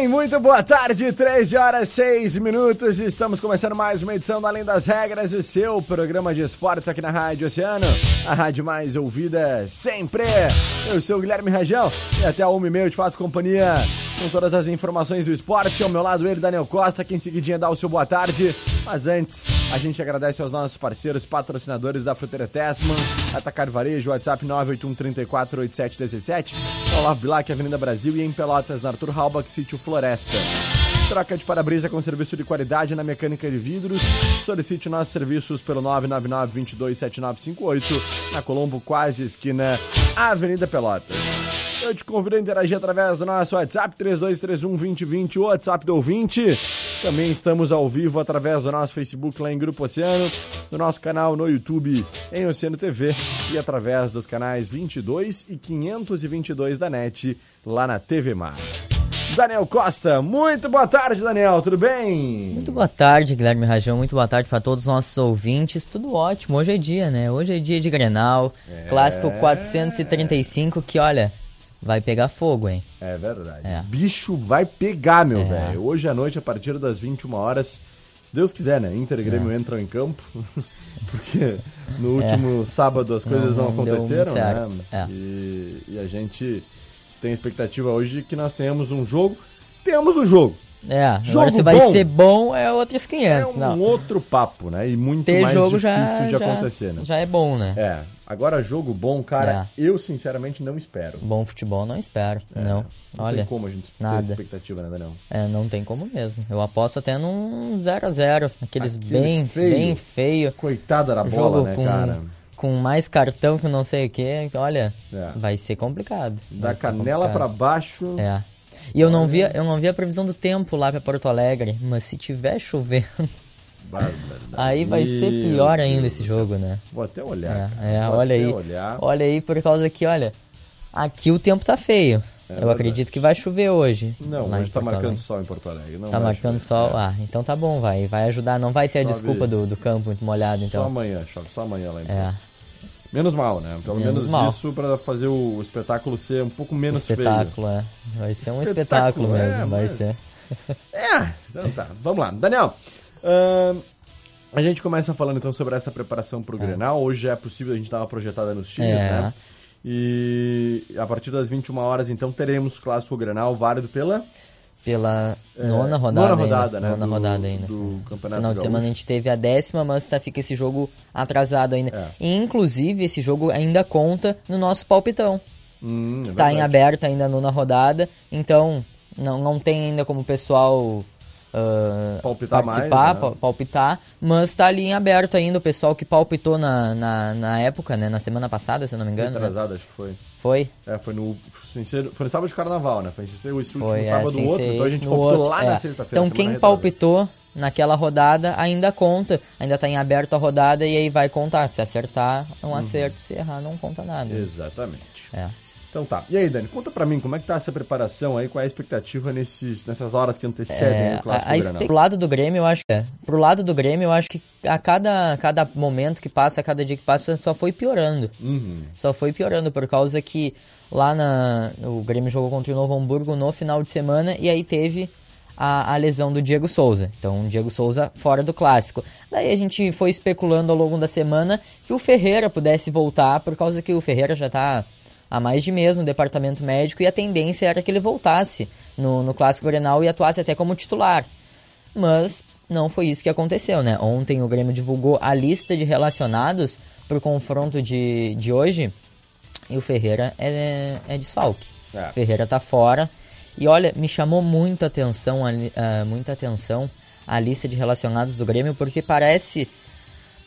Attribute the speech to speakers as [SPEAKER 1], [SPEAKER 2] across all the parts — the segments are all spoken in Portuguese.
[SPEAKER 1] Bem, muito boa tarde, 13 horas 6 minutos. Estamos começando mais uma edição do Além das Regras, o seu programa de esportes aqui na Rádio Oceano, a rádio mais ouvida sempre. Eu sou o Guilherme Rajão e até a 1 e eu te faço companhia com todas as informações do esporte. Ao meu lado, ele, Daniel Costa, que em seguidinha dá o seu boa tarde. Mas antes, a gente agradece aos nossos parceiros patrocinadores da Fruteira Tessman, Atacar Varejo, WhatsApp 981348717, Olavo Bilac, Avenida Brasil e em Pelotas, na Arthur Halbach, Sítio Floresta. Troca de para-brisa com serviço de qualidade na mecânica de vidros. Solicite nossos serviços pelo 999-227958, na Colombo, quase esquina, Avenida Pelotas. Eu te convido a interagir através do nosso WhatsApp 3231-2020, o WhatsApp do ouvinte. Também estamos ao vivo através do nosso Facebook lá em Grupo Oceano, do nosso canal no YouTube em Oceano TV e através dos canais 22 e 522 da NET lá na TV Mar. Daniel Costa, muito boa tarde, Daniel, tudo bem?
[SPEAKER 2] Muito boa tarde, Guilherme Rajão, muito boa tarde para todos os nossos ouvintes, tudo ótimo, hoje é dia, né? Hoje é dia de Grenal, é... clássico 435, que olha, vai pegar fogo, hein?
[SPEAKER 1] É verdade. É. Bicho vai pegar, meu é. velho. Hoje à noite, a partir das 21 horas, se Deus quiser, né? Inter e Grêmio é. entram em campo. Porque no é. último sábado as coisas não, não aconteceram, né? É. E, e a gente tem expectativa hoje de que nós tenhamos um jogo. Temos um jogo.
[SPEAKER 2] É, jogo agora se vai bom, ser bom é outros 500,
[SPEAKER 1] é um
[SPEAKER 2] não.
[SPEAKER 1] outro papo, né? E muito Ter mais jogo difícil já, de já, acontecer, né?
[SPEAKER 2] Já é bom, né?
[SPEAKER 1] É. Agora, jogo bom, cara, é. eu sinceramente não espero.
[SPEAKER 2] Bom futebol não espero, é. não.
[SPEAKER 1] Não
[SPEAKER 2] Olha,
[SPEAKER 1] tem como a gente
[SPEAKER 2] nada.
[SPEAKER 1] ter expectativa, né, Daniel?
[SPEAKER 2] É, não tem como mesmo. Eu aposto até num 0x0, aqueles Aquele bem feio. bem feio.
[SPEAKER 1] Coitada da bola,
[SPEAKER 2] jogo
[SPEAKER 1] né,
[SPEAKER 2] com,
[SPEAKER 1] cara?
[SPEAKER 2] Com mais cartão que não sei o que, olha, é. vai ser complicado.
[SPEAKER 1] Da canela para baixo.
[SPEAKER 2] É. E eu não, via, eu não vi a previsão do tempo lá para Porto Alegre, mas se tiver chovendo. aí vai ser pior ainda esse jogo, né?
[SPEAKER 1] Vou até olhar.
[SPEAKER 2] É, é olha aí. Olhar. Olha aí, por causa que, olha, aqui o tempo tá feio. É eu verdade. acredito que vai chover hoje.
[SPEAKER 1] Não, hoje tá marcando sol em Porto Alegre. Não
[SPEAKER 2] tá marcando chover. sol. É. Ah, então tá bom, vai. Vai ajudar. Não vai ter chove. a desculpa do, do campo muito molhado, então.
[SPEAKER 1] Só amanhã, chove. Só amanhã lá em É. Menos mal, né? Pelo menos, menos isso para fazer o, espetáculo ser um pouco menos
[SPEAKER 2] espetáculo, feio. é. Vai ser um espetáculo, mesmo, é, vai mas... ser.
[SPEAKER 1] É, então tá. Vamos lá. Daniel, uh, a gente começa falando então sobre essa preparação para o é. Grenal. Hoje é possível, a gente estava projetada nos times, é. né? E a partir das 21 horas, então, teremos clássico Grenal válido pela
[SPEAKER 2] pela é, nona rodada.
[SPEAKER 1] Nona rodada,
[SPEAKER 2] ainda,
[SPEAKER 1] né?
[SPEAKER 2] Nona
[SPEAKER 1] do,
[SPEAKER 2] rodada ainda.
[SPEAKER 1] Do campeonato.
[SPEAKER 2] Final de semana a gente teve a décima, mas tá, fica esse jogo atrasado ainda. É. E, inclusive, esse jogo ainda conta no nosso palpitão.
[SPEAKER 1] Hum, é
[SPEAKER 2] tá em aberto ainda a nona rodada. Então, não, não tem ainda como o pessoal uh,
[SPEAKER 1] palpitar
[SPEAKER 2] participar,
[SPEAKER 1] mais, né?
[SPEAKER 2] palpitar, mas está ali em aberto ainda o pessoal que palpitou na, na, na, época, né? Na semana passada, se eu não me engano.
[SPEAKER 1] Atrasada, né? acho que foi.
[SPEAKER 2] Foi?
[SPEAKER 1] É, foi no, foi no sábado de carnaval, né? Foi esse último foi, sábado é, outro, então a gente palpitou outro, lá é. na sexta-feira.
[SPEAKER 2] Então quem palpitou naquela rodada ainda conta, ainda está em aberto a rodada e aí vai contar. Se acertar, é um uhum. acerto, se errar, não conta nada.
[SPEAKER 1] Exatamente.
[SPEAKER 2] É.
[SPEAKER 1] Então tá. E aí, Dani, conta pra mim como é que tá essa preparação aí, qual é a expectativa nesses, nessas horas que antecedem é, o clássico
[SPEAKER 2] a, a Pro lado do Grêmio, eu acho que é. Pro lado do Grêmio, eu acho que a cada, cada momento que passa, a cada dia que passa, só foi piorando.
[SPEAKER 1] Uhum.
[SPEAKER 2] Só foi piorando, por causa que lá na. O Grêmio jogou contra o Novo Hamburgo no final de semana e aí teve a, a, lesão do Diego Souza. Então, o Diego Souza fora do clássico. Daí a gente foi especulando ao longo da semana que o Ferreira pudesse voltar, por causa que o Ferreira já tá há mais de mês no departamento médico e a tendência era que ele voltasse no, no Clássico Grenal e atuasse até como titular. Mas não foi isso que aconteceu, né? Ontem o Grêmio divulgou a lista de relacionados para o confronto de, de hoje e o Ferreira é, é desfalque. É. Ferreira tá fora E olha, me chamou muita atenção, uh, muita atenção a lista de relacionados do Grêmio, porque parece.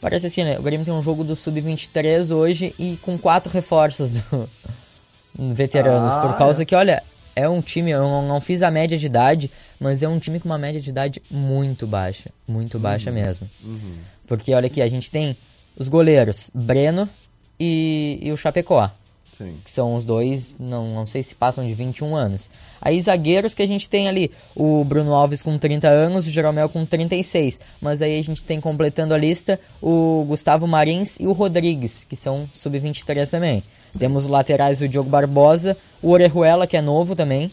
[SPEAKER 2] Parece assim, né? O Grêmio tem um jogo do Sub-23 hoje e com quatro reforços do veteranos. Ah, por causa é. que, olha, é um time, eu não, não, fiz a média de idade, mas é um time com uma média de idade muito baixa. Muito baixa uhum. mesmo. Uhum. Porque olha aqui, a gente tem os goleiros Breno e, e o Chapecó. Sim. Que são os dois, não, não sei se passam de 21 anos. Aí zagueiros que a gente tem ali, o Bruno Alves com 30 anos, o Jeromel com 36. Mas aí a gente tem completando a lista o Gustavo Marins e o Rodrigues, que são sub-23 também. Sim. Temos os laterais o Diogo Barbosa, o Orejuela, que é novo também,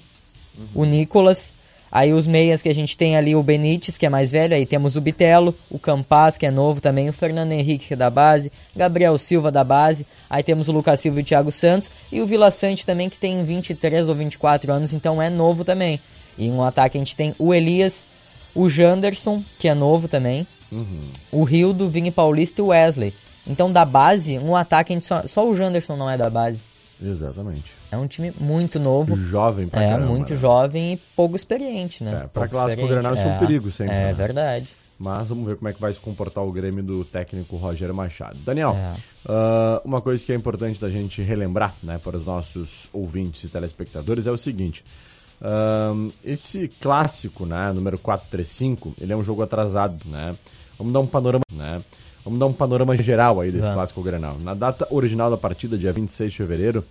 [SPEAKER 2] uhum. o Nicolas, Aí os meias que a gente tem ali, o Benítez, que é mais velho, aí temos o Bitelo, o Campas, que é novo também, o Fernando Henrique, que é da base, Gabriel Silva da base, aí temos o Lucas Silva e o Thiago Santos, e o Vila Sante também, que tem 23 ou 24 anos, então é novo também. E no ataque a gente tem o Elias, o Janderson, que é novo também, uhum. o Rildo, Vini Paulista e o Wesley. Então da base, no ataque, a gente só, só o Janderson não é da base.
[SPEAKER 1] Exatamente.
[SPEAKER 2] É um time muito novo.
[SPEAKER 1] Jovem pra
[SPEAKER 2] É,
[SPEAKER 1] caramba,
[SPEAKER 2] muito
[SPEAKER 1] né?
[SPEAKER 2] jovem e pouco experiente, né?
[SPEAKER 1] É, pra
[SPEAKER 2] pouco
[SPEAKER 1] clássico Grenal isso é um perigo sempre.
[SPEAKER 2] É
[SPEAKER 1] né?
[SPEAKER 2] verdade.
[SPEAKER 1] Mas vamos ver como é que vai se comportar o Grêmio do técnico Rogério Machado. Daniel, é. uh, uma coisa que é importante da gente relembrar né, para os nossos ouvintes e telespectadores é o seguinte. Uh, esse clássico, né, número 435, ele é um jogo atrasado, né? Vamos dar um panorama, né? Vamos dar um panorama geral aí desse Vamos. clássico Grenal. Na data original da partida, dia 26 de fevereiro,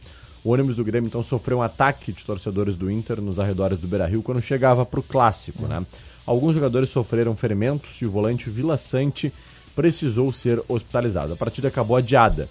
[SPEAKER 1] o ônibus do Grêmio então sofreu um ataque de torcedores do Inter nos arredores do Beira-Rio quando chegava para o clássico, né? Alguns jogadores sofreram ferimentos e o volante Vila Sante precisou ser hospitalizado. A partida acabou adiada.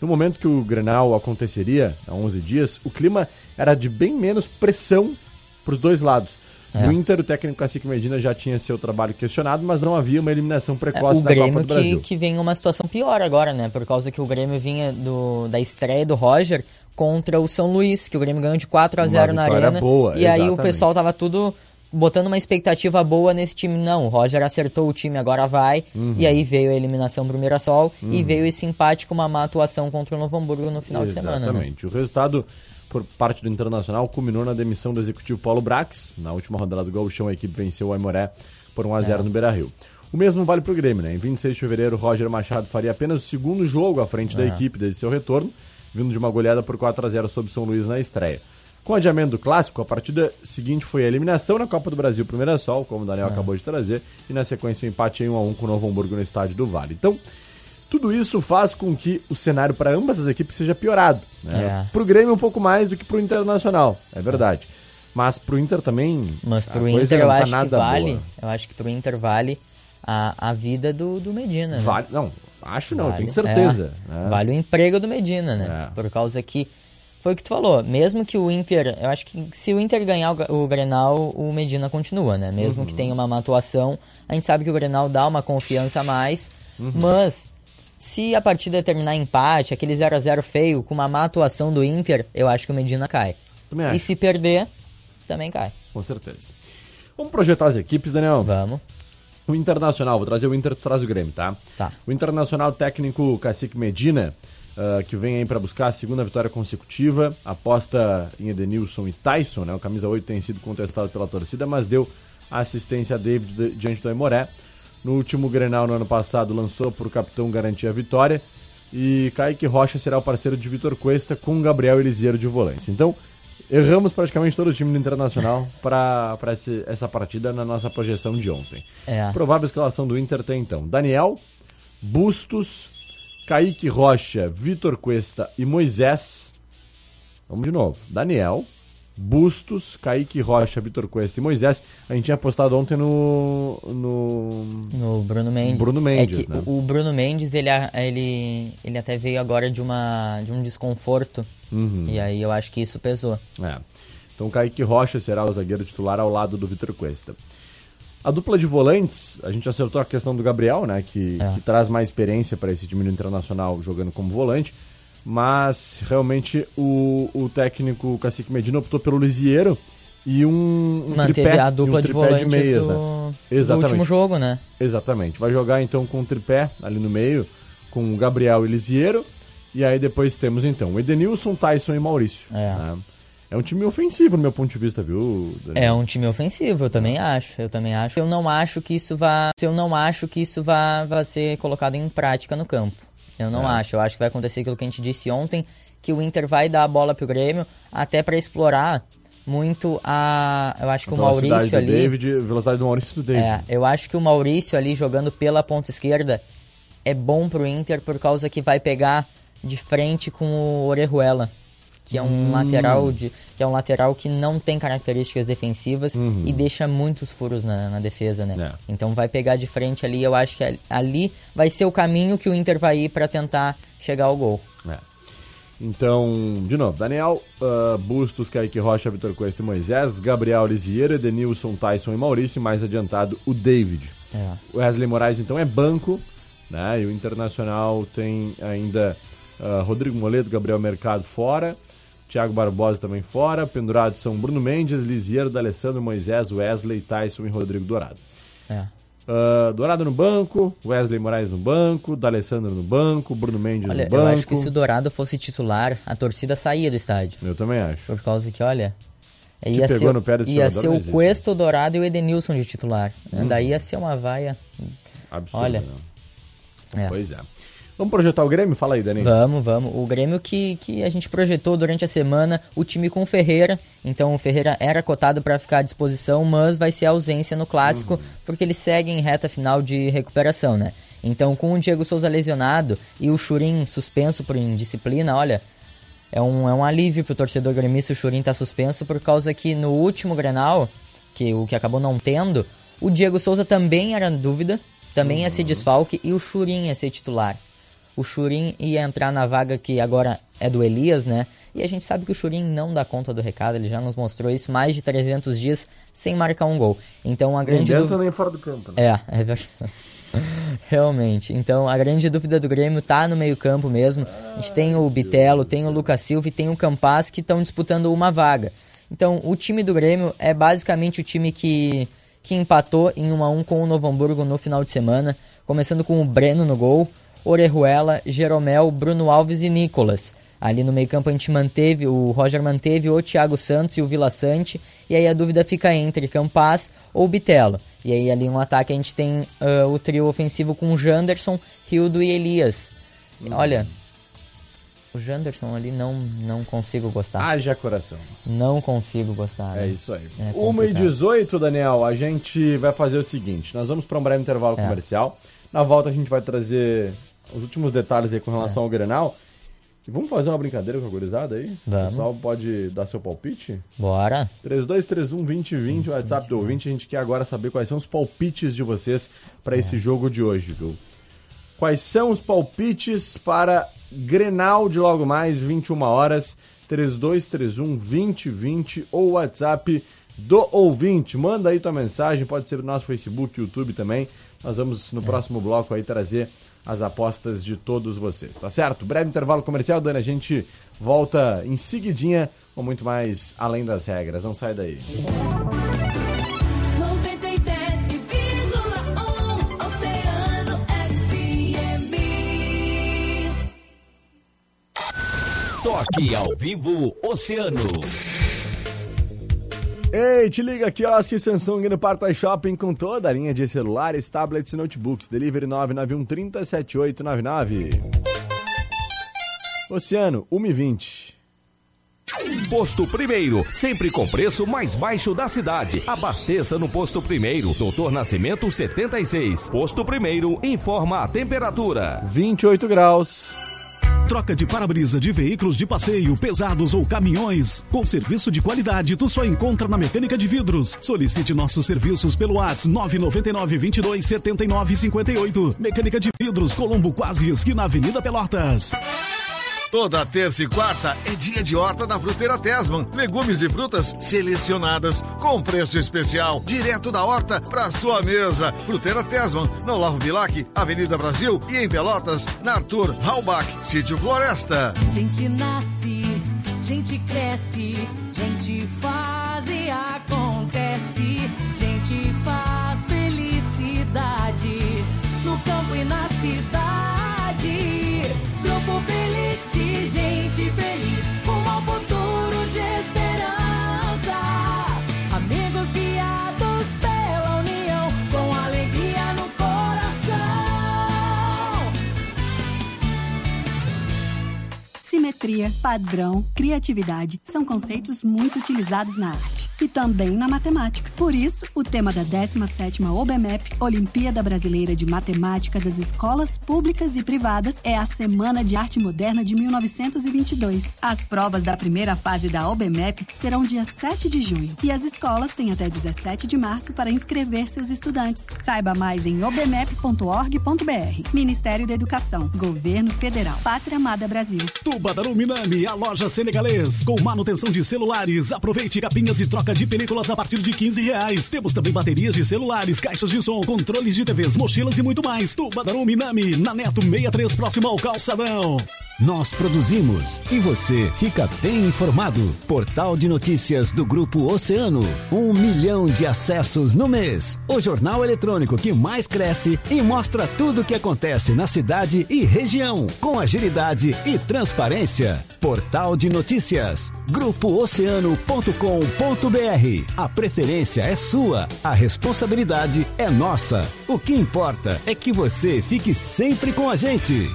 [SPEAKER 1] No momento que o Grenal aconteceria, há 11 dias, o clima era de bem menos pressão para os dois lados. É. No Inter, o técnico Cacique Medina já tinha seu trabalho questionado, mas não havia uma eliminação precoce é,
[SPEAKER 2] da
[SPEAKER 1] Copa do
[SPEAKER 2] que,
[SPEAKER 1] Brasil.
[SPEAKER 2] que vem uma situação pior agora, né? Por causa que o Grêmio vinha do, da estreia do Roger contra o São Luís, que o Grêmio ganhou de 4 a 0 na arena.
[SPEAKER 1] Boa,
[SPEAKER 2] e exatamente. aí o pessoal tava tudo botando uma expectativa boa nesse time. Não, o Roger acertou o time, agora vai. Uhum. E aí veio a eliminação pro Mirassol uhum. e veio esse empate com uma má atuação contra o Novo Hamburgo no final
[SPEAKER 1] Exatamente.
[SPEAKER 2] de semana.
[SPEAKER 1] Né? Exatamente. O resultado por parte do Internacional culminou na demissão do executivo Paulo Brax. Na última rodada do Gauchão, a equipe venceu o Aimoré por 1 a 0 é. no Beira-Rio. O mesmo vale para o Grêmio, né? Em 26 de fevereiro, Roger Machado faria apenas o segundo jogo à frente é. da equipe desde seu retorno, vindo de uma goleada por 4 a 0 sobre São Luís na estreia. Com o adiamento do clássico, a partida seguinte foi a eliminação na Copa do Brasil para o Mirassol, como o Daniel é. acabou de trazer, e na sequência o um empate em 1 a 1 com o Novo Hamburgo no estádio do Vale. Então, tudo isso faz com que o cenário para ambas as equipes seja piorado. Né? É. Para o Grêmio um pouco mais do que para o Internacional, é verdade. Mas para o Inter também.
[SPEAKER 2] Mas para o Inter eu tá acho que vale. Eu acho que para o Inter vale a, a vida do, do Medina. Né?
[SPEAKER 1] Vale, não, acho não, vale, tenho certeza.
[SPEAKER 2] É, né? Vale o emprego do Medina, né? É. Por causa que foi o que tu falou, mesmo que o Inter, eu acho que se o Inter ganhar o, o Grenal, o Medina continua, né? Mesmo uhum. que tenha uma má atuação, a gente sabe que o Grenal dá uma confiança a mais, uhum. mas se a partida terminar empate, aquele 0 a 0 feio, com uma má atuação do Inter, eu acho que o Medina cai. E se perder, também cai.
[SPEAKER 1] Com certeza. Vamos projetar as equipes, Daniel?
[SPEAKER 2] Vamos.
[SPEAKER 1] O Internacional, vou trazer o Inter, traz o Grêmio, tá?
[SPEAKER 2] Tá.
[SPEAKER 1] O Internacional técnico Cacique Medina, uh, que vem aí para buscar a segunda vitória consecutiva, aposta em Edenilson e Tyson, né? O camisa 8 tem sido contestado pela torcida, mas deu assistência a David diante do Aimoré. No último Grenal no ano passado lançou para o capitão garantir a vitória. E Kaique Rocha será o parceiro de Vitor Cuesta com Gabriel Elisiero de volante. Então, erramos praticamente todo o time do Internacional para essa partida na nossa projeção de ontem.
[SPEAKER 2] É.
[SPEAKER 1] Provável escalação do Inter tem então Daniel, Bustos, Kaique Rocha, Vitor Cuesta e Moisés. Vamos de novo. Daniel, Bustos, Kaique Rocha, Vitor Cuesta e Moisés. A gente tinha postado ontem no. No,
[SPEAKER 2] no Bruno Mendes.
[SPEAKER 1] Bruno Mendes, é
[SPEAKER 2] né? O Bruno Mendes, ele, ele, ele até veio agora de, uma, de um desconforto. Uhum. E aí eu acho que isso pesou.
[SPEAKER 1] É. Então Kaique Rocha será o zagueiro titular ao lado do Vitor Cuesta. A dupla de volantes, a gente acertou a questão do Gabriel, né? Que, é. que traz mais experiência para esse time internacional jogando como volante mas realmente o, o técnico Cacique Medina optou pelo Lisieiro e um, um
[SPEAKER 2] Manteve
[SPEAKER 1] tripé,
[SPEAKER 2] a dupla
[SPEAKER 1] um
[SPEAKER 2] de volantes de meias, do,
[SPEAKER 1] né? Exatamente.
[SPEAKER 2] do último jogo, né?
[SPEAKER 1] Exatamente. Vai jogar então com um tripé ali no meio, com o Gabriel e Lisieiro. E aí depois temos então o Edenilson, Tyson e Maurício.
[SPEAKER 2] É. Né?
[SPEAKER 1] É um time ofensivo, no meu ponto de vista, viu? Daniel?
[SPEAKER 2] É um time ofensivo, eu também acho. Eu também acho. Eu não acho que isso vá. Eu não acho que isso vá, vá ser colocado em prática no campo. Eu não
[SPEAKER 1] É.
[SPEAKER 2] acho. Eu acho que vai acontecer aquilo que a gente disse ontem, que o Inter vai dar a bola pro Grêmio, até para explorar muito a. Eu acho que o
[SPEAKER 1] velocidade
[SPEAKER 2] Maurício
[SPEAKER 1] do
[SPEAKER 2] ali.
[SPEAKER 1] David, velocidade do Maurício do David.
[SPEAKER 2] É, eu acho que o Maurício ali jogando pela ponta esquerda é bom pro Inter por causa que vai pegar de frente com o Orejuela, que é um
[SPEAKER 1] Hum.
[SPEAKER 2] lateral de, que é um lateral que não tem características defensivas e deixa muitos furos na, na defesa, né?
[SPEAKER 1] Uhum. É.
[SPEAKER 2] Então vai pegar de frente ali, eu acho que ali- vai ser o caminho que o Inter vai ir para tentar chegar ao gol.
[SPEAKER 1] É. Então, de novo, Daniel, ah, Bustos, Kaique Rocha, Vitor Cuesta e Moisés, Gabriel Lisieira, Edenilson, Tyson e Maurício, mais adiantado o David.
[SPEAKER 2] É.
[SPEAKER 1] O Wesley Moraes, então, é banco, né? E o Internacional tem ainda ah, Rodrigo Moledo, Gabriel Mercado fora, Thiago Barbosa também fora, pendurados são Bruno Mendes, Lisieira, D'Alessandro, Moisés, Wesley, Tyson e Rodrigo Dourado.
[SPEAKER 2] É.
[SPEAKER 1] Ah, Dourado no banco, Wesley Moraes no banco, D'Alessandro no banco, Bruno Mendes
[SPEAKER 2] Olha,
[SPEAKER 1] no banco.
[SPEAKER 2] eu acho que se o Dourado fosse titular, a torcida saía do estádio.
[SPEAKER 1] Eu também acho.
[SPEAKER 2] Por causa que, olha. Ia
[SPEAKER 1] pegou
[SPEAKER 2] ser,
[SPEAKER 1] no pé desse
[SPEAKER 2] ia ser
[SPEAKER 1] não
[SPEAKER 2] o. Cuesta, o Dourado e o Edenilson de titular. né? Daí ia ser uma vaia.
[SPEAKER 1] Absurdo,
[SPEAKER 2] Olha.
[SPEAKER 1] né?
[SPEAKER 2] É.
[SPEAKER 1] Pois é. Vamos projetar o Grêmio? Fala aí, Dani.
[SPEAKER 2] Vamos, vamos. O Grêmio que, que a gente projetou durante a semana, o time com o Ferreira. Então o Ferreira era cotado para ficar à disposição, mas vai ser ausência no clássico,
[SPEAKER 1] Uhum.
[SPEAKER 2] porque ele segue em reta final de recuperação, né? Então com o Diego Souza lesionado e o Churin suspenso por indisciplina, olha, é um, é um alívio pro torcedor gremista o Churin tá suspenso, por causa que no último Grenal, que o que acabou não tendo, o Diego Souza também era dúvida, também ia ser desfalque e o Churin ia ser titular. O Churin ia entrar na vaga que agora é do Elias, né? E a gente sabe que o Churin não dá conta do recado, ele já nos mostrou isso mais de 300 dias sem marcar um gol. Então a
[SPEAKER 1] Nem
[SPEAKER 2] grande
[SPEAKER 1] dentro
[SPEAKER 2] dúvida...
[SPEAKER 1] nem fora do campo. Né?
[SPEAKER 2] É, é verdade. Realmente. Então a grande dúvida do Grêmio tá no meio-campo mesmo. A gente tem o Bitelo, tem o Lucas Silva e tem o Campas que estão disputando uma vaga. Então o time do Grêmio é basicamente o time que, que empatou em 1 a 1 com o Novo Hamburgo no final de semana, começando com o Breno no gol, Orejuela, Jeromel, Bruno Alves e Nicolas. Ali no meio-campo a gente manteve, o Roger manteve o Thiago Santos e o Vila Sante, e aí a dúvida fica entre Campas ou Bitelo. E aí ali no ataque a gente tem ah, o trio ofensivo com Janderson, Rildo e Elias. Olha, o Janderson ali não, não consigo gostar.
[SPEAKER 1] Haja coração.
[SPEAKER 2] Não consigo gostar.
[SPEAKER 1] É
[SPEAKER 2] né?
[SPEAKER 1] isso aí.
[SPEAKER 2] É
[SPEAKER 1] 1 e
[SPEAKER 2] complicado.
[SPEAKER 1] 18, Daniel, a gente vai fazer o seguinte: nós vamos para um breve intervalo
[SPEAKER 2] É.
[SPEAKER 1] comercial. Na volta a gente vai trazer os últimos detalhes aí com relação ao Grenal. Vamos fazer uma brincadeira com a gurizada aí?
[SPEAKER 2] Vamos.
[SPEAKER 1] O pessoal pode dar seu palpite?
[SPEAKER 2] Bora.
[SPEAKER 1] 3231-2020, o WhatsApp do ouvinte. A gente quer agora saber quais são os palpites de vocês para esse jogo de hoje, viu? Quais são os palpites para Grenal de logo mais, 21 horas, 3231-2020 ou WhatsApp do ouvinte. Manda aí tua mensagem, pode ser no nosso Facebook, YouTube também. Nós vamos no próximo bloco aí trazer as apostas de todos vocês, tá certo? Breve intervalo comercial, Dani, a gente volta em seguidinha com muito mais além das regras. Não sai daí.
[SPEAKER 3] 97,1 Oceano FM.
[SPEAKER 4] Toque ao vivo Oceano.
[SPEAKER 1] Ei, te liga, quiosque Samsung no Parta Shopping com toda a linha de celulares, tablets e notebooks. Delivery 991 30 7899. Oceano, 1,20.
[SPEAKER 4] Posto Primeiro, sempre com preço mais baixo da cidade. Abasteça no Posto Primeiro, Doutor Nascimento 76. Posto Primeiro, informa a temperatura.
[SPEAKER 1] 28 graus.
[SPEAKER 5] Troca de para-brisa de veículos de passeio, pesados ou caminhões. Com serviço de qualidade, tu só encontra na Mecânica de Vidros. Solicite nossos serviços pelo WhatsApp 999 22 79 58. Mecânica de Vidros, Colombo Quase, esquina Avenida Pelotas.
[SPEAKER 6] Toda terça e quarta é dia de horta da Fruteira Tesman. Legumes e frutas selecionadas com preço especial, direto da horta para sua mesa. Fruteira Tesman, no Olavo Bilac, Avenida Brasil e em Pelotas, na Arthur Halbach, Sítio Floresta.
[SPEAKER 3] Gente nasce, gente cresce, gente faz e acontece, gente faz felicidade no campo e na cidade.
[SPEAKER 7] Simetria, padrão, criatividade são conceitos muito utilizados na arte e também na matemática. Por isso, o tema da 17ª OBMEP, Olimpíada Brasileira de Matemática das Escolas Públicas e Privadas, é a Semana de Arte Moderna de 1922. As provas da primeira fase da OBMEP serão dia 7 de junho e as escolas têm até 17 de março para inscrever seus estudantes. Saiba mais em obmep.org.br. Ministério da Educação, Governo Federal, Pátria Amada Brasil.
[SPEAKER 5] Tubarão Minami, a loja senegalês. Com manutenção de celulares. Aproveite capinhas e troca de películas a partir de 15 reais. Temos também baterias de celulares, caixas de som, controles de TVs, mochilas e muito mais. Tubarão Minami, na Neto 63, próximo ao Calçadão.
[SPEAKER 4] Nós produzimos e você fica bem informado. Portal de notícias do Grupo Oceano. Um milhão de acessos no mês. O jornal eletrônico que mais cresce e mostra tudo o que acontece na cidade e região. Com agilidade e transparência. Portal de notícias. GrupoOceano.com.br. A preferência é sua. A responsabilidade é nossa. O que importa é que você fique sempre com a gente.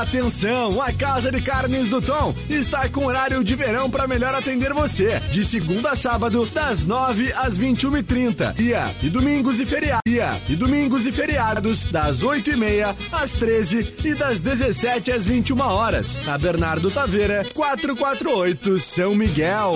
[SPEAKER 1] Atenção, a Casa de Carnes do Tom está com horário de verão para melhor atender você. De segunda a sábado, das 9 às 21h30. Dia e domingos e feriados. Dia e domingos e feriados, das 8h30 às 13 e das 17 às 21 horas. Na Bernardo Taveira, 448 São Miguel.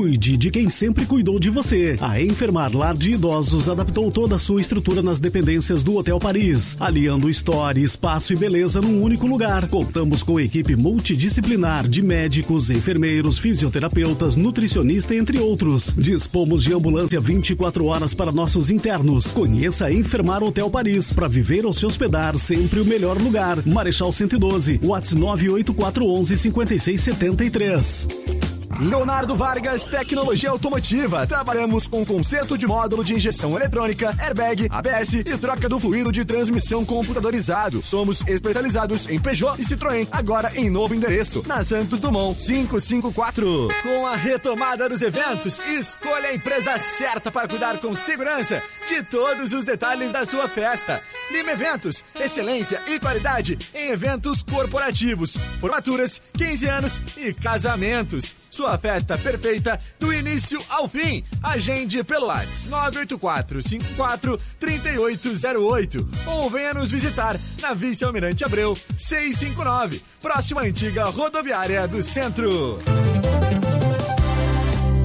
[SPEAKER 5] Cuide de quem sempre cuidou de você. A Enfermar Lar de Idosos adaptou toda a sua estrutura nas dependências do Hotel Paris, aliando história, espaço e beleza num único lugar. Contamos com equipe multidisciplinar de médicos, enfermeiros, fisioterapeutas, nutricionista, entre outros. Dispomos de ambulância 24 horas para nossos internos. Conheça a Enfermar Hotel Paris para viver ou se hospedar sempre o melhor lugar. Marechal 112, Whats 98411 5673.
[SPEAKER 1] Leonardo Vargas Tecnologia Automotiva. Trabalhamos com conserto de módulo de injeção eletrônica, airbag, ABS e troca do fluido de transmissão computadorizado. Somos especializados em Peugeot e Citroën, agora em novo endereço, na Santos Dumont 554. Com a retomada dos eventos, escolha a empresa certa para cuidar com segurança de todos os detalhes da sua festa. Lima Eventos, excelência e qualidade em eventos corporativos, formaturas, 15 anos e casamentos. Sua festa perfeita do início ao fim. Agende pelo WhatsApp 984 54 3808 ou venha nos visitar na Vice Almirante Abreu 659, próxima antiga rodoviária do centro.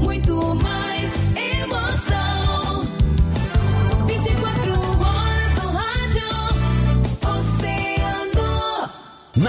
[SPEAKER 3] Muito mais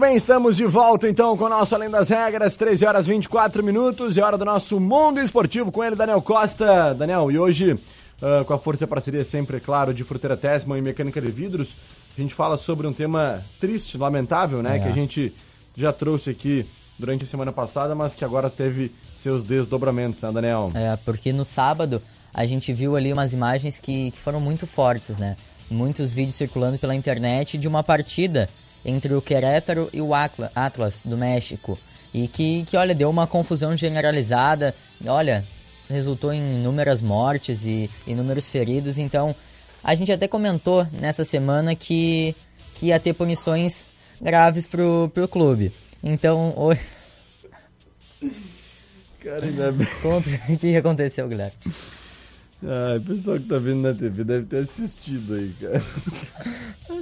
[SPEAKER 1] Bem, estamos de volta então com o nosso Além das Regras, 13 horas 24 minutos, é hora do nosso Mundo Esportivo com ele, Daniel Costa. Daniel, e hoje, uh, com a força e parceria sempre, é claro, de Fruteira Tessman e Mecânica de Vidros, a gente fala sobre um tema triste, lamentável, né?
[SPEAKER 2] É.
[SPEAKER 1] Que a gente já trouxe aqui durante a semana passada, mas que agora teve seus desdobramentos, né, Daniel?
[SPEAKER 2] É, porque no sábado a gente viu ali umas imagens que, que foram muito fortes, né? Muitos vídeos circulando pela internet de uma partida entre o Querétaro e o Atla- Atlas do México. E que, que, olha, deu uma confusão generalizada. Olha, resultou em inúmeras mortes e inúmeros feridos. Então, a gente até comentou nessa semana que, que ia ter punições graves pro, pro clube. Então, hoje.
[SPEAKER 1] Cara, ainda bem.
[SPEAKER 2] Conta o que aconteceu, Guilherme.
[SPEAKER 1] Ai, o pessoal que tá vendo na TV deve ter assistido aí, cara.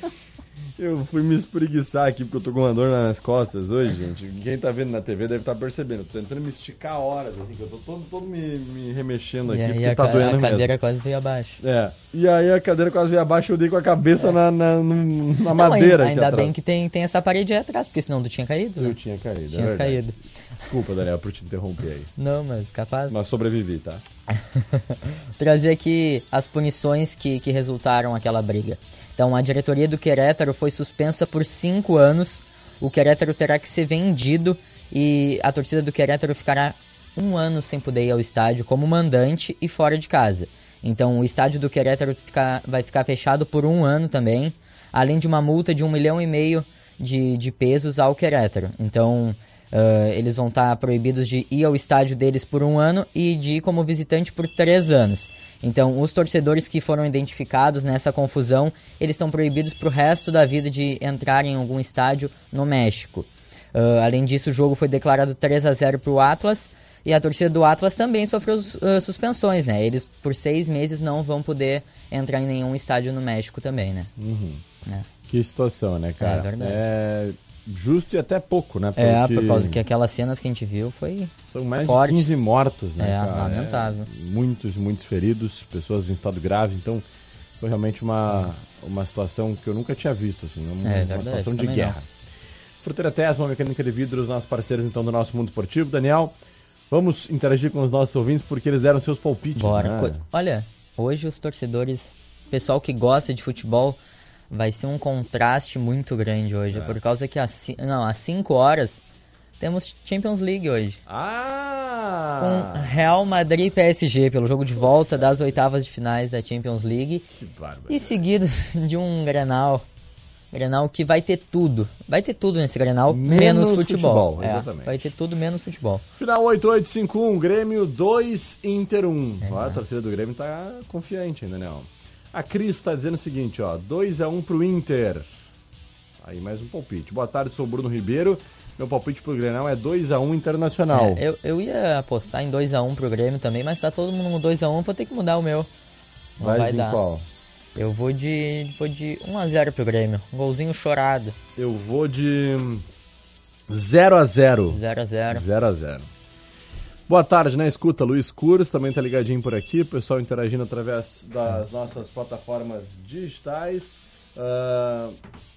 [SPEAKER 1] Eu fui me espreguiçar aqui porque eu tô com uma dor nas costas hoje, gente. Quem tá vendo na TV deve estar percebendo. Eu tô tentando me esticar horas, assim, que eu tô todo, todo me, me remexendo aqui
[SPEAKER 2] E,
[SPEAKER 1] porque
[SPEAKER 2] a,
[SPEAKER 1] tá doendo
[SPEAKER 2] a
[SPEAKER 1] mesmo.
[SPEAKER 2] cadeira quase veio abaixo.
[SPEAKER 1] É. E aí a cadeira quase veio abaixo, eu dei com a cabeça na, na, no- na
[SPEAKER 2] Não,
[SPEAKER 1] madeira
[SPEAKER 2] ainda, ainda bem que tem, tem essa parede aí atrás, porque senão tu tinha caído.
[SPEAKER 1] Eu
[SPEAKER 2] né?
[SPEAKER 1] tinha caído, é
[SPEAKER 2] Tinhas
[SPEAKER 1] verdade.
[SPEAKER 2] caído.
[SPEAKER 1] Desculpa, Daniel, por te interromper aí.
[SPEAKER 2] Não, mas capaz.
[SPEAKER 1] Mas sobrevivi, tá?
[SPEAKER 2] Trazer aqui as punições que, que resultaram aquela briga. Então, a diretoria do Querétaro foi suspensa por cinco anos. O Querétaro terá que ser vendido e a torcida do Querétaro ficará um ano sem poder ir ao estádio como mandante e fora de casa. Então o estádio do Querétaro fica- vai ficar fechado por um ano também, além de uma multa de um milhão e meio de, de pesos ao Querétaro. Então ah, eles vão estar proibidos de ir ao estádio deles por um ano e de ir como visitante por três anos. Então, os torcedores que foram identificados nessa confusão, eles estão proibidos para o resto da vida de entrar em algum estádio no México. Ah, além disso, o jogo foi declarado 3 a 0 para o Atlas e a torcida do Atlas também sofreu ah, suspensões, né? Eles por seis meses não vão poder entrar em nenhum estádio no México também, né?
[SPEAKER 1] Que situação, né, cara?
[SPEAKER 2] É verdade.
[SPEAKER 1] É justo e até pouco, né?
[SPEAKER 2] É,
[SPEAKER 1] Porque
[SPEAKER 2] por causa que aquelas cenas que a gente viu foi
[SPEAKER 1] São mais
[SPEAKER 2] fortes.
[SPEAKER 1] de 15 mortos, né,
[SPEAKER 2] É,
[SPEAKER 1] cara?
[SPEAKER 2] lamentável.
[SPEAKER 1] É, muitos, muitos feridos, pessoas em estado grave. Então, foi realmente uma, uma situação que eu nunca tinha visto, assim. Uma,
[SPEAKER 2] É,
[SPEAKER 1] uma
[SPEAKER 2] verdade,
[SPEAKER 1] situação de guerra. Fruteira Tesma, Mecânica de Vidros, nossos parceiros, então, do nosso mundo esportivo. Daniel, vamos interagir com os nossos ouvintes porque eles deram seus palpites,
[SPEAKER 2] Bora.
[SPEAKER 1] né?
[SPEAKER 2] Olha, hoje os torcedores, pessoal que gosta de futebol, vai ser um contraste muito grande hoje.
[SPEAKER 1] É.
[SPEAKER 2] Por causa que às, não, às 5 horas temos Champions League hoje.
[SPEAKER 1] Ah!
[SPEAKER 2] Com Real Madrid e PSG, pelo jogo de volta das oitavas de finais da Champions League.
[SPEAKER 1] Que bárbaro.
[SPEAKER 2] E seguido de um Grenal. Grenal que vai ter tudo. Vai ter tudo nesse Grenal,
[SPEAKER 1] Menos
[SPEAKER 2] menos, futebol.
[SPEAKER 1] futebol,
[SPEAKER 2] É,
[SPEAKER 1] exatamente.
[SPEAKER 2] vai ter tudo menos futebol.
[SPEAKER 1] Final 8851, Grêmio 2, Inter 1.
[SPEAKER 2] É.
[SPEAKER 1] Ó, a torcida do Grêmio tá confiante ainda, né? A Cris tá dizendo o seguinte, ó, 2x1 pro Inter. Aí mais um palpite. Boa tarde, sou o Bruno Ribeiro. Meu palpite pro Grenal é 2x1 Internacional.
[SPEAKER 2] É, eu, eu ia apostar em 2x1 pro Grêmio também, mas tá todo mundo no 2x1, vou ter que mudar o meu. Não
[SPEAKER 1] Vai
[SPEAKER 2] vai
[SPEAKER 1] em
[SPEAKER 2] dar.
[SPEAKER 1] qual?
[SPEAKER 2] Eu vou de, vou de 1x0 pro Grêmio. Um golzinho chorado.
[SPEAKER 1] Eu vou de 0x0.
[SPEAKER 2] 0x0.
[SPEAKER 1] 0x0. Boa tarde, na escuta, Luiz Cures também tá ligadinho por aqui, o pessoal interagindo através das nossas plataformas digitais. Ah,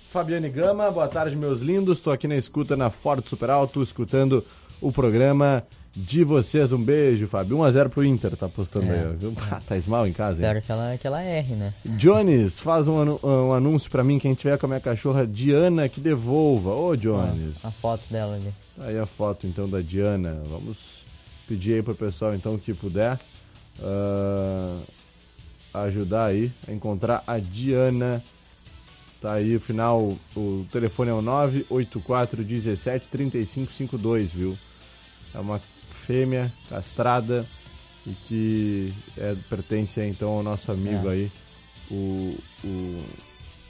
[SPEAKER 1] Fabiane Gama, boa tarde, meus lindos. Estou aqui na escuta na Ford Super Alto, escutando o programa de vocês. Um beijo, Fábio. 1x0 pro Inter, tá postando
[SPEAKER 2] É.
[SPEAKER 1] aí? Ah, tá mal em casa, hein?
[SPEAKER 2] Espero que ela, que ela erre, né?
[SPEAKER 1] Jones, faz um, anu- um anúncio pra mim, quem tiver com a minha cachorra Diana, que devolva. Ô, Jones.
[SPEAKER 2] A foto dela ali.
[SPEAKER 1] Tá Aí a foto então da Diana. Vamos pedir aí pro pessoal então que puder ah, ajudar aí a encontrar a Diana. Tá aí o final, o telefone é o 984 17 3552, viu? É uma fêmea castrada e que é, pertence então ao nosso amigo
[SPEAKER 2] É.
[SPEAKER 1] aí, o, o,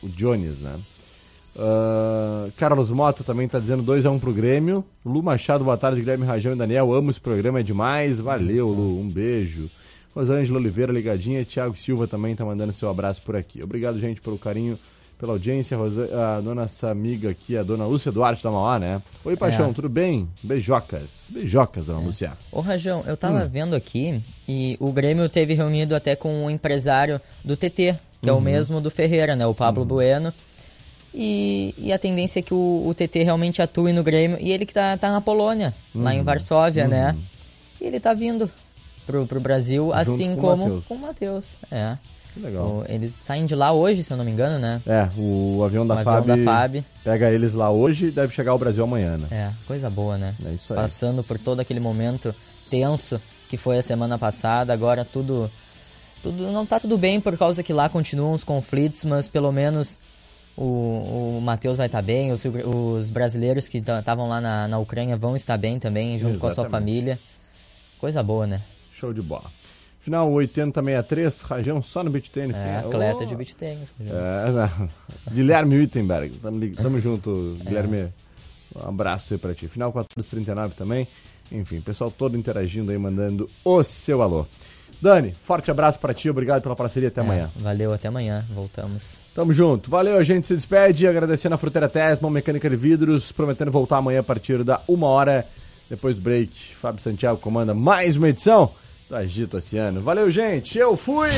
[SPEAKER 1] o Jones, né? Ah, Carlos Mota também tá dizendo 2x1 pro Grêmio. Lu Machado, boa tarde, Guilherme Rajão e Daniel. Amo esse programa, é demais. Valeu, Lu. Um beijo. Rosângela Oliveira ligadinha. Thiago Silva também tá mandando seu abraço por aqui. Obrigado, gente, pelo carinho, pela audiência. A nossa amiga aqui, a dona Lúcia Duarte da Mauá, né? Oi, Paixão,
[SPEAKER 2] É.
[SPEAKER 1] tudo bem? Beijocas. Beijocas, dona Lúcia.
[SPEAKER 2] Ô Rajão, eu tava
[SPEAKER 1] Hum.
[SPEAKER 2] vendo aqui e o Grêmio teve reunido até com o empresário do TT, que é
[SPEAKER 1] Uhum.
[SPEAKER 2] o mesmo do Ferreira, né? O Pablo Bueno. E, e a tendência é que o, o TT realmente atue no Grêmio. E ele que tá, tá na Polônia, lá
[SPEAKER 1] Uhum.
[SPEAKER 2] em Varsóvia, né? E ele tá vindo pro, pro Brasil, assim
[SPEAKER 1] com
[SPEAKER 2] como
[SPEAKER 1] Matheus.
[SPEAKER 2] com o Matheus. É.
[SPEAKER 1] Que legal.
[SPEAKER 2] Eles saem de lá hoje, se eu não me engano, né?
[SPEAKER 1] É, o avião da
[SPEAKER 2] O avião da FAB.
[SPEAKER 1] pega eles lá hoje e deve chegar ao Brasil amanhã, né?
[SPEAKER 2] É, coisa boa, né?
[SPEAKER 1] É isso aí.
[SPEAKER 2] Passando por todo aquele momento tenso que foi a semana passada, agora tudo tudo não tá tudo bem por causa que lá continuam os conflitos, mas pelo menos o, o Matheus vai estar bem, os, os brasileiros que estavam lá na, na Ucrânia vão estar bem também, junto com a sua
[SPEAKER 1] Exatamente.
[SPEAKER 2] família. Coisa boa, né?
[SPEAKER 1] Show de bola. Final 8063, Rajão só no beat tênis.
[SPEAKER 2] É,
[SPEAKER 1] cara.
[SPEAKER 2] atleta
[SPEAKER 1] Oh!
[SPEAKER 2] de beach tennis.
[SPEAKER 1] É, não. Guilherme Wittenberg. Tamo, tamo junto, Guilherme. Um abraço aí pra ti. Final 439 também. Enfim, pessoal todo interagindo aí, mandando o seu alô. Dani, forte abraço pra ti, obrigado pela parceria, até
[SPEAKER 2] É,
[SPEAKER 1] amanhã.
[SPEAKER 2] valeu, até amanhã. Voltamos.
[SPEAKER 1] Tamo junto. Valeu, a gente se despede, agradecendo a Fruteira Tesma, Mecânica de Vidros, prometendo voltar amanhã a partir da uma hora, depois do break. Fábio Santiago comanda mais uma edição do Agito Oceano. Valeu, gente, eu fui!